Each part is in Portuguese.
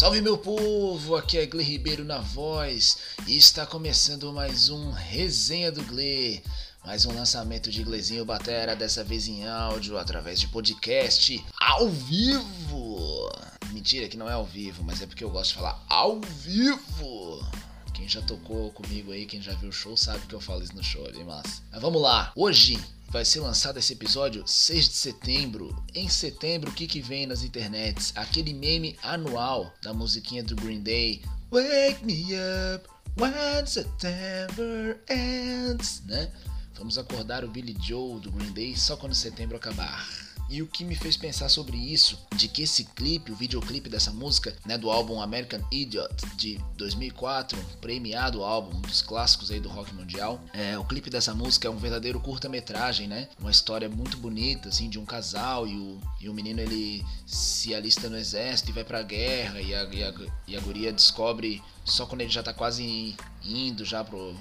Salve meu povo, aqui é Gle Ribeiro na voz e está começando mais um Resenha do Gle, mais um lançamento de Glezinho Batera, dessa vez em áudio, através de podcast ao vivo. Mentira que não é ao vivo, mas é porque eu gosto de falar ao vivo. Quem já tocou comigo aí, quem já viu o show, sabe que eu falo isso no show, é bem massa. Mas vamos lá, hoje vai ser lançado esse episódio 6 de setembro. Em setembro, o que, que vem nas internets? Aquele meme anual da musiquinha do Green Day. Wake me up when September ends, né? Vamos acordar o Billy Joe do Green Day só quando setembro acabar. E o que me fez pensar sobre isso, de que esse clipe, o videoclipe dessa música, né, do álbum American Idiot de 2004, premiado álbum, um dos clássicos aí do rock mundial. É, o clipe dessa música é um verdadeiro curta-metragem, né? Uma história muito bonita, assim, de um casal e o, e o menino ele se alista no exército e vai pra guerra e a, e a, e a guria descobre só quando ele já tá quase indo já pro,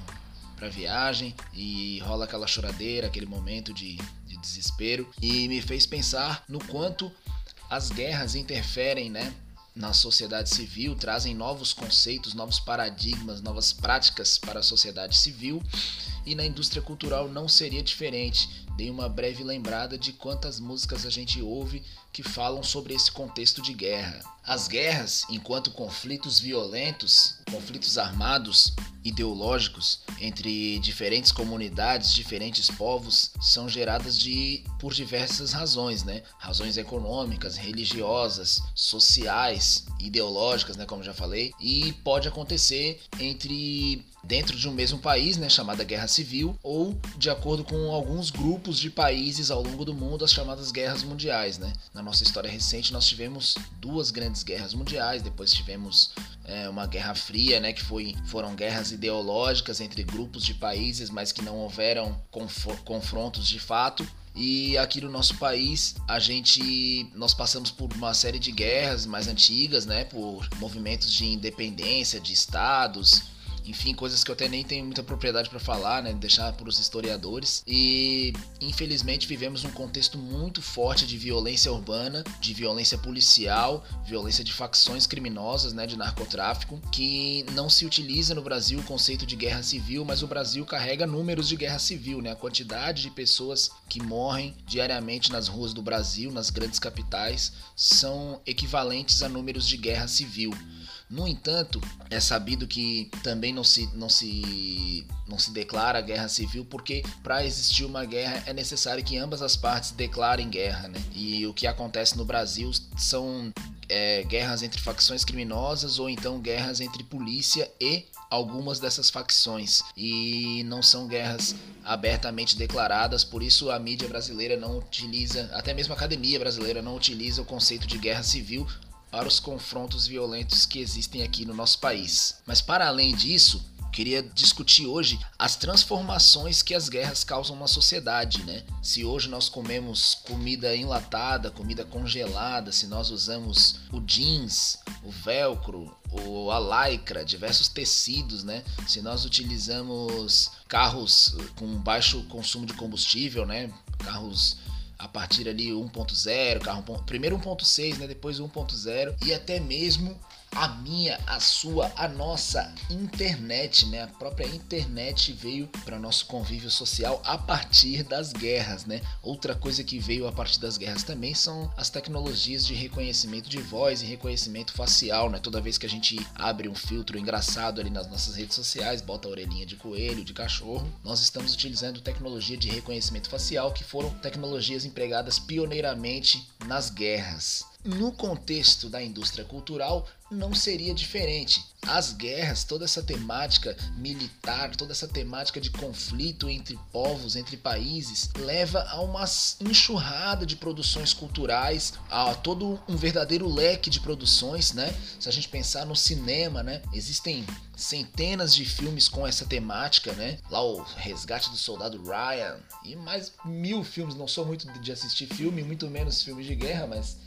pra viagem e rola aquela choradeira, aquele momento de desespero e me fez pensar no quanto as guerras interferem, né, na sociedade civil, trazem novos conceitos, novos paradigmas, novas práticas para a sociedade civil e na indústria cultural não seria diferente. Dei uma breve lembrada de quantas músicas a gente ouve que falam sobre esse contexto de guerra. As guerras, enquanto conflitos violentos, conflitos armados, ideológicos entre diferentes comunidades, diferentes povos, são geradas de por diversas razões, né? Razões econômicas, religiosas, sociais, ideológicas, né, como já falei, e pode acontecer entre dentro de um mesmo país, né, chamada guerra civil, ou de acordo com alguns grupos de países ao longo do mundo, as chamadas guerras mundiais, né? Na nossa história recente, nós tivemos duas grandes guerras mundiais, depois tivemos é, uma guerra fria, né, que foi, foram guerras ideológicas entre grupos de países, mas que não houveram confrontos de fato. E aqui no nosso país, a gente nós passamos por uma série de guerras mais antigas, né, por movimentos de independência de estados, enfim, coisas que eu até nem tenho muita propriedade para falar, né? Deixar para os historiadores. E infelizmente vivemos um contexto muito forte de violência urbana, de violência policial, violência de facções criminosas, né? De narcotráfico, que não se utiliza no Brasil o conceito de guerra civil, mas o Brasil carrega números de guerra civil, né? A quantidade de pessoas que morrem diariamente nas ruas do Brasil, nas grandes capitais, são equivalentes a números de guerra civil. No entanto, é sabido que também não se, não se, não se declara guerra civil, porque para existir uma guerra é necessário que ambas as partes declarem guerra. Né? E o que acontece no Brasil são é, guerras entre facções criminosas ou então guerras entre polícia e algumas dessas facções e não são guerras abertamente declaradas, por isso a mídia brasileira não utiliza, até mesmo a academia brasileira não utiliza o conceito de guerra civil para os confrontos violentos que existem aqui no nosso país. Mas para além disso, queria discutir hoje as transformações que as guerras causam na sociedade, né? Se hoje nós comemos comida enlatada, comida congelada, se nós usamos o jeans, o velcro, o, a lycra, diversos tecidos, né? Se nós utilizamos carros com baixo consumo de combustível, né? Carros a partir ali 1.0, carro primeiro 1.6, né, depois 1.0 e até mesmo a minha, a sua, a nossa internet, né? A própria internet veio para nosso convívio social a partir das guerras, né? Outra coisa que veio a partir das guerras também são as tecnologias de reconhecimento de voz e reconhecimento facial, né? Toda vez que a gente abre um filtro engraçado ali nas nossas redes sociais, bota a orelhinha de coelho, de cachorro, nós estamos utilizando tecnologia de reconhecimento facial que foram tecnologias empregadas pioneiramente nas guerras. No contexto da indústria cultural, não seria diferente. As guerras, toda essa temática militar, toda essa temática de conflito entre povos, entre países, leva a uma enxurrada de produções culturais, a todo um verdadeiro leque de produções, né? Se a gente pensar no cinema, né? Existem centenas de filmes com essa temática, né? Lá o Resgate do Soldado Ryan e mais mil filmes. Não sou muito de assistir filme, muito menos filmes de guerra, mas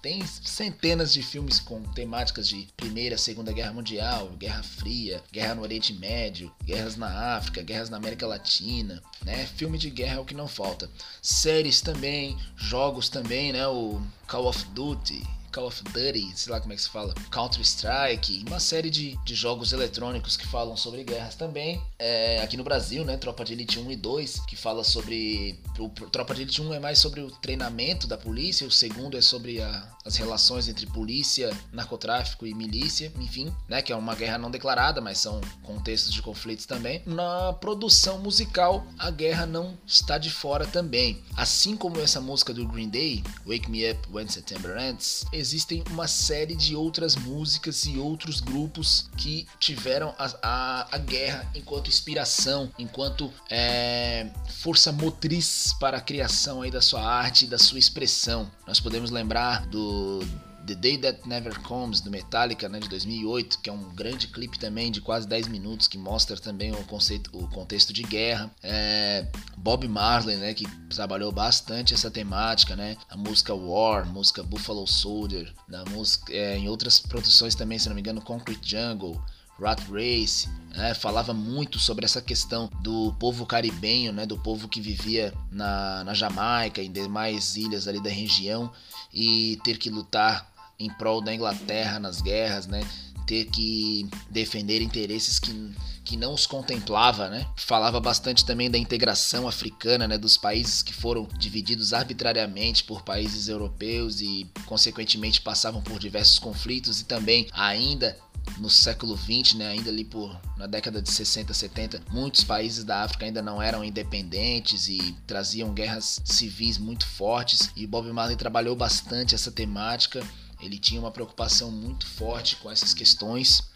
tem centenas de filmes com temáticas de Primeira, Segunda Guerra Mundial, Guerra Fria, Guerra no Oriente Médio, guerras na África, guerras na América Latina, né? Filme de guerra é o que não falta. Séries também, jogos também, né? O Call of Duty, Call of Duty, sei lá como é que se fala, Counter Strike, uma série de, de jogos eletrônicos que falam sobre guerras também. É, aqui no Brasil, né, Tropa de Elite 1 e 2, que fala sobre. O Tropa de Elite 1 é mais sobre o treinamento da polícia, o segundo é sobre a, as relações entre polícia, narcotráfico e milícia, enfim, né, que é uma guerra não declarada, mas são contextos de conflitos também. Na produção musical, a guerra não está de fora também. Assim como essa música do Green Day, Wake Me Up When September Ends, existem uma série de outras músicas e outros grupos que tiveram a, a, a guerra enquanto inspiração, enquanto é, força motriz para a criação aí da sua arte da sua expressão. Nós podemos lembrar do The Day That Never Comes, do Metallica, né, de 2008, que é um grande clipe também de quase 10 minutos, que mostra também o, conceito, o contexto de guerra. É, Bob Marley, né, que trabalhou bastante essa temática, né, a música War, música Buffalo Soldier, na música, é, em outras produções também, se não me engano, Concrete Jungle, Rat Race, né, falava muito sobre essa questão do povo caribenho, né, do povo que vivia na, na Jamaica e demais ilhas ali da região e ter que lutar em prol da Inglaterra nas guerras, né? Ter que defender interesses que, que não os contemplava, né? Falava bastante também da integração africana, né? Dos países que foram divididos arbitrariamente por países europeus e, consequentemente, passavam por diversos conflitos e também ainda no século 20, né, ainda ali por na década de 60, 70, muitos países da África ainda não eram independentes e traziam guerras civis muito fortes e Bob Marley trabalhou bastante essa temática ele tinha uma preocupação muito forte com essas questões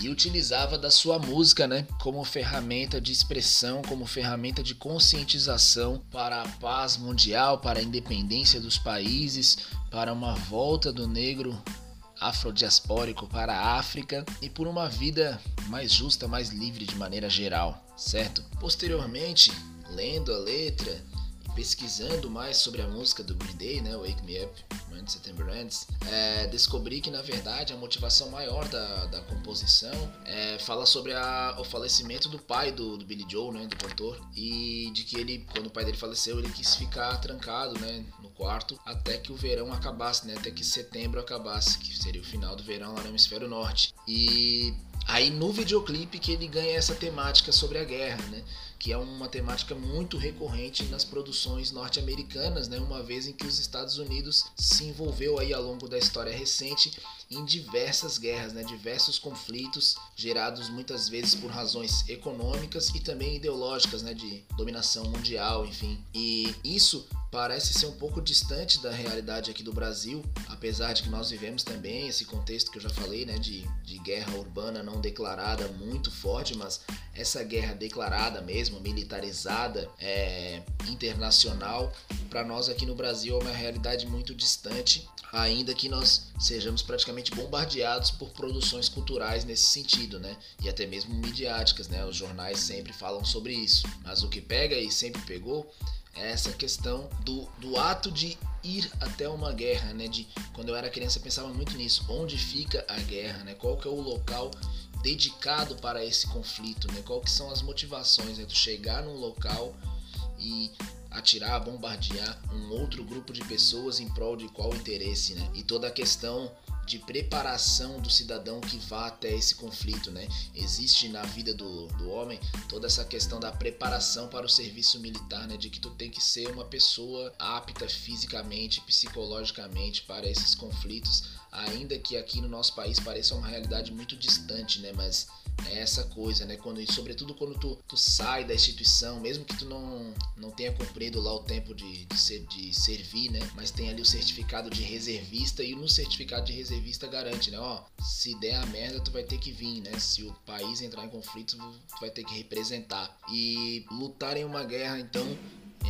e utilizava da sua música, né, como ferramenta de expressão, como ferramenta de conscientização para a paz mundial, para a independência dos países, para uma volta do negro afrodiaspórico para a África e por uma vida mais justa, mais livre de maneira geral, certo? Posteriormente, lendo a letra pesquisando mais sobre a música do Green Day, né, Wake Me Up de Setembro Antes, é, descobri que na verdade a motivação maior da, da composição é, fala sobre a, o falecimento do pai do, do Billy Joe, né, do cantor, e de que ele, quando o pai dele faleceu, ele quis ficar trancado, né, no quarto até que o verão acabasse, né, até que setembro acabasse, que seria o final do verão lá no hemisfério norte. E aí no videoclipe que ele ganha essa temática sobre a guerra, né? Que é uma temática muito recorrente nas produções norte-americanas, né? uma vez em que os Estados Unidos se envolveu aí ao longo da história recente em diversas guerras, né? diversos conflitos gerados muitas vezes por razões econômicas e também ideológicas, né? de dominação mundial, enfim. E isso parece ser um pouco distante da realidade aqui do Brasil, apesar de que nós vivemos também esse contexto que eu já falei, né, de, de guerra urbana não declarada muito forte, mas essa guerra declarada mesmo, militarizada, é, internacional, para nós aqui no Brasil é uma realidade muito distante, ainda que nós sejamos praticamente bombardeados por produções culturais nesse sentido, né, e até mesmo midiáticas, né, os jornais sempre falam sobre isso, mas o que pega e sempre pegou essa questão do, do ato de ir até uma guerra, né? De quando eu era criança eu pensava muito nisso, onde fica a guerra, né? Qual que é o local dedicado para esse conflito, né? Qual que são as motivações, né? Tu chegar num local e atirar, bombardear um outro grupo de pessoas em prol de qual interesse, né? E toda a questão de preparação do cidadão que vá até esse conflito, né? Existe na vida do, do homem toda essa questão da preparação para o serviço militar, né? De que tu tem que ser uma pessoa apta fisicamente, psicologicamente para esses conflitos, ainda que aqui no nosso país pareça uma realidade muito distante, né? Mas é essa coisa, né? Quando, sobretudo quando tu, tu sai da instituição, mesmo que tu não, não tenha cumprido lá o tempo de, de, ser, de servir, né? Mas tem ali o certificado de reservista e no certificado de reservista garante, né? Ó, se der a merda, tu vai ter que vir, né? Se o país entrar em conflito, tu vai ter que representar. E lutar em uma guerra, então,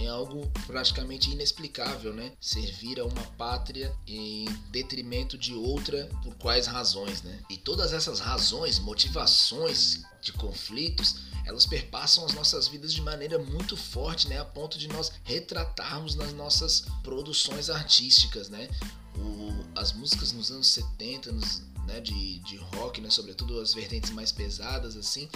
é algo praticamente inexplicável, né? Servir a uma pátria em detrimento de outra, por quais razões, né? E todas essas razões, motivações de conflitos, elas perpassam as nossas vidas de maneira muito forte, né? A ponto de nós retratarmos nas nossas produções artísticas, né? O, as músicas nos anos 70, nos, né, de, de rock, né, sobretudo as vertentes mais pesadas, assim,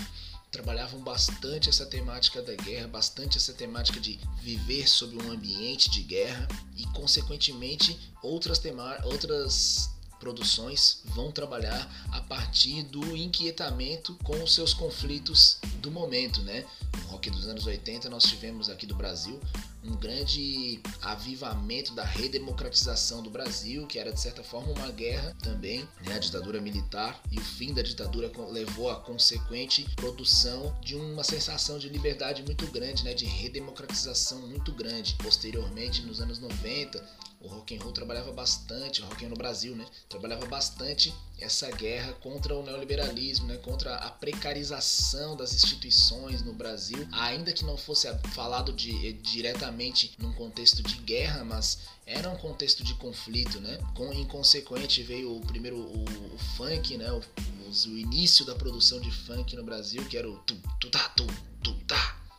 trabalhavam bastante essa temática da guerra, bastante essa temática de viver sob um ambiente de guerra e, consequentemente, outras, outras produções vão trabalhar a partir do inquietamento com os seus conflitos do momento, né? No rock dos anos 80 nós tivemos aqui do Brasil um grande avivamento da redemocratização do Brasil, que era de certa forma uma guerra também, né? a ditadura militar, e o fim da ditadura levou à consequente produção de uma sensação de liberdade muito grande, né? de redemocratização muito grande. Posteriormente, nos anos 90, o rock and roll trabalhava bastante, o rock and roll no Brasil, né? Trabalhava bastante essa guerra contra o neoliberalismo, né? Contra a precarização das instituições no Brasil, ainda que não fosse falado de, eh, diretamente num contexto de guerra, mas era um contexto de conflito, né? Com inconsequente veio o primeiro o, o funk, né? O, o, início da produção de funk no Brasil, que era o tu tu tá tu tu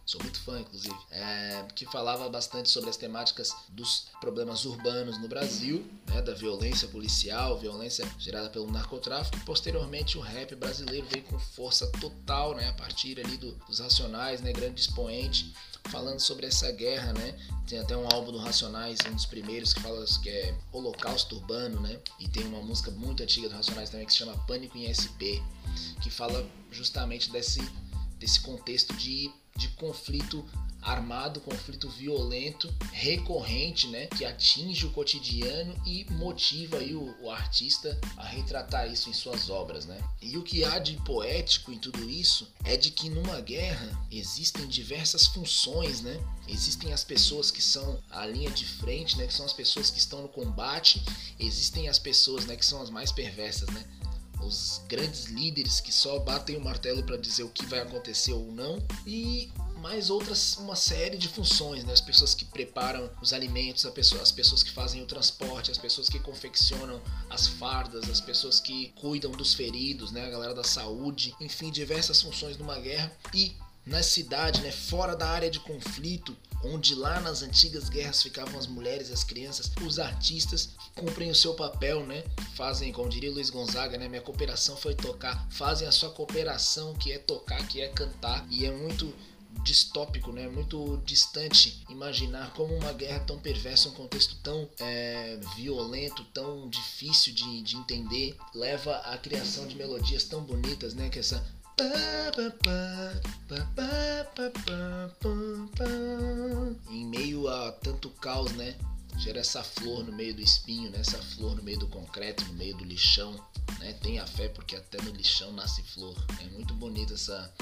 sou muito fã, inclusive, é, que falava bastante sobre as temáticas dos problemas urbanos no Brasil, né, da violência policial, violência gerada pelo narcotráfico. Posteriormente, o rap brasileiro veio com força total, né, a partir ali do, dos Racionais, né, grande expoente, falando sobre essa guerra, né. Tem até um álbum do Racionais, um dos primeiros que fala que é Holocausto Urbano, né, e tem uma música muito antiga do Racionais também que se chama Pânico em SP, que fala justamente desse desse contexto de de conflito armado, conflito violento, recorrente, né, que atinge o cotidiano e motiva aí o, o, artista a retratar isso em suas obras, né? E o que há de poético em tudo isso é de que numa guerra existem diversas funções, né? Existem as pessoas que são a linha de frente, né, que são as pessoas que estão no combate, existem as pessoas, né, que são as mais perversas, né? Os grandes líderes que só batem o martelo para dizer o que vai acontecer ou não e mais outras uma série de funções, né? As pessoas que preparam os alimentos, as pessoas que fazem o transporte, as pessoas que confeccionam as fardas, as pessoas que cuidam dos feridos, né? A galera da saúde, enfim, diversas funções numa guerra e na cidade, né, fora da área de conflito, onde lá nas antigas guerras ficavam as mulheres as crianças, os artistas cumprem o seu papel, né? Fazem, como diria Luiz Gonzaga, né? Minha cooperação foi tocar, fazem a sua cooperação, que é tocar, que é cantar, e é muito distópico, né? Muito distante imaginar como uma guerra tão perversa, um contexto tão é, violento, tão difícil de, de entender, leva à criação de melodias tão bonitas, né? Que essa em meio a tanto caos, né? Gera essa flor no meio do espinho, né? essa flor no meio do concreto, no meio do lixão. Né? Tenha fé porque até no lixão nasce flor. É muito bonito essa,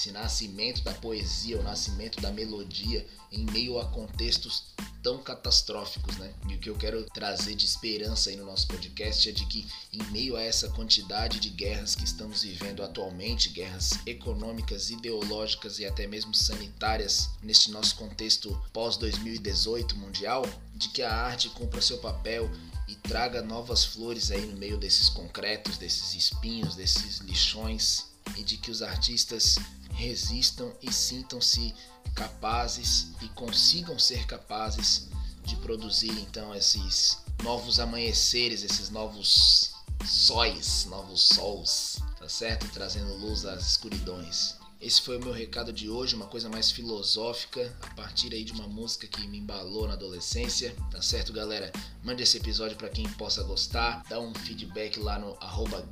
esse nascimento da poesia, o nascimento da melodia em meio a contextos tão catastróficos, né? E o que eu quero trazer de esperança aí no nosso podcast é de que em meio a essa quantidade de guerras que estamos vivendo atualmente, guerras econômicas, ideológicas e até mesmo sanitárias neste nosso contexto pós 2018 mundial, de que a arte cumpra seu papel e traga novas flores aí no meio desses concretos, desses espinhos, desses lixões e de que os artistas resistam e sintam-se capazes e consigam ser capazes de produzir então esses novos amanheceres, esses novos sóis, novos sols, tá certo? Trazendo luz às escuridões. Esse foi o meu recado de hoje, uma coisa mais filosófica, a partir aí de uma música que me embalou na adolescência, tá certo, galera? Mande esse episódio para quem possa gostar, dá um feedback lá no arroba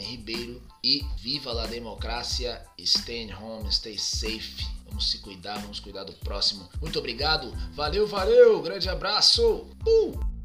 Ribeiro e viva a democracia, stay home, stay safe. Vamos se cuidar, vamos cuidar do próximo. Muito obrigado, valeu, valeu, grande abraço! Uh!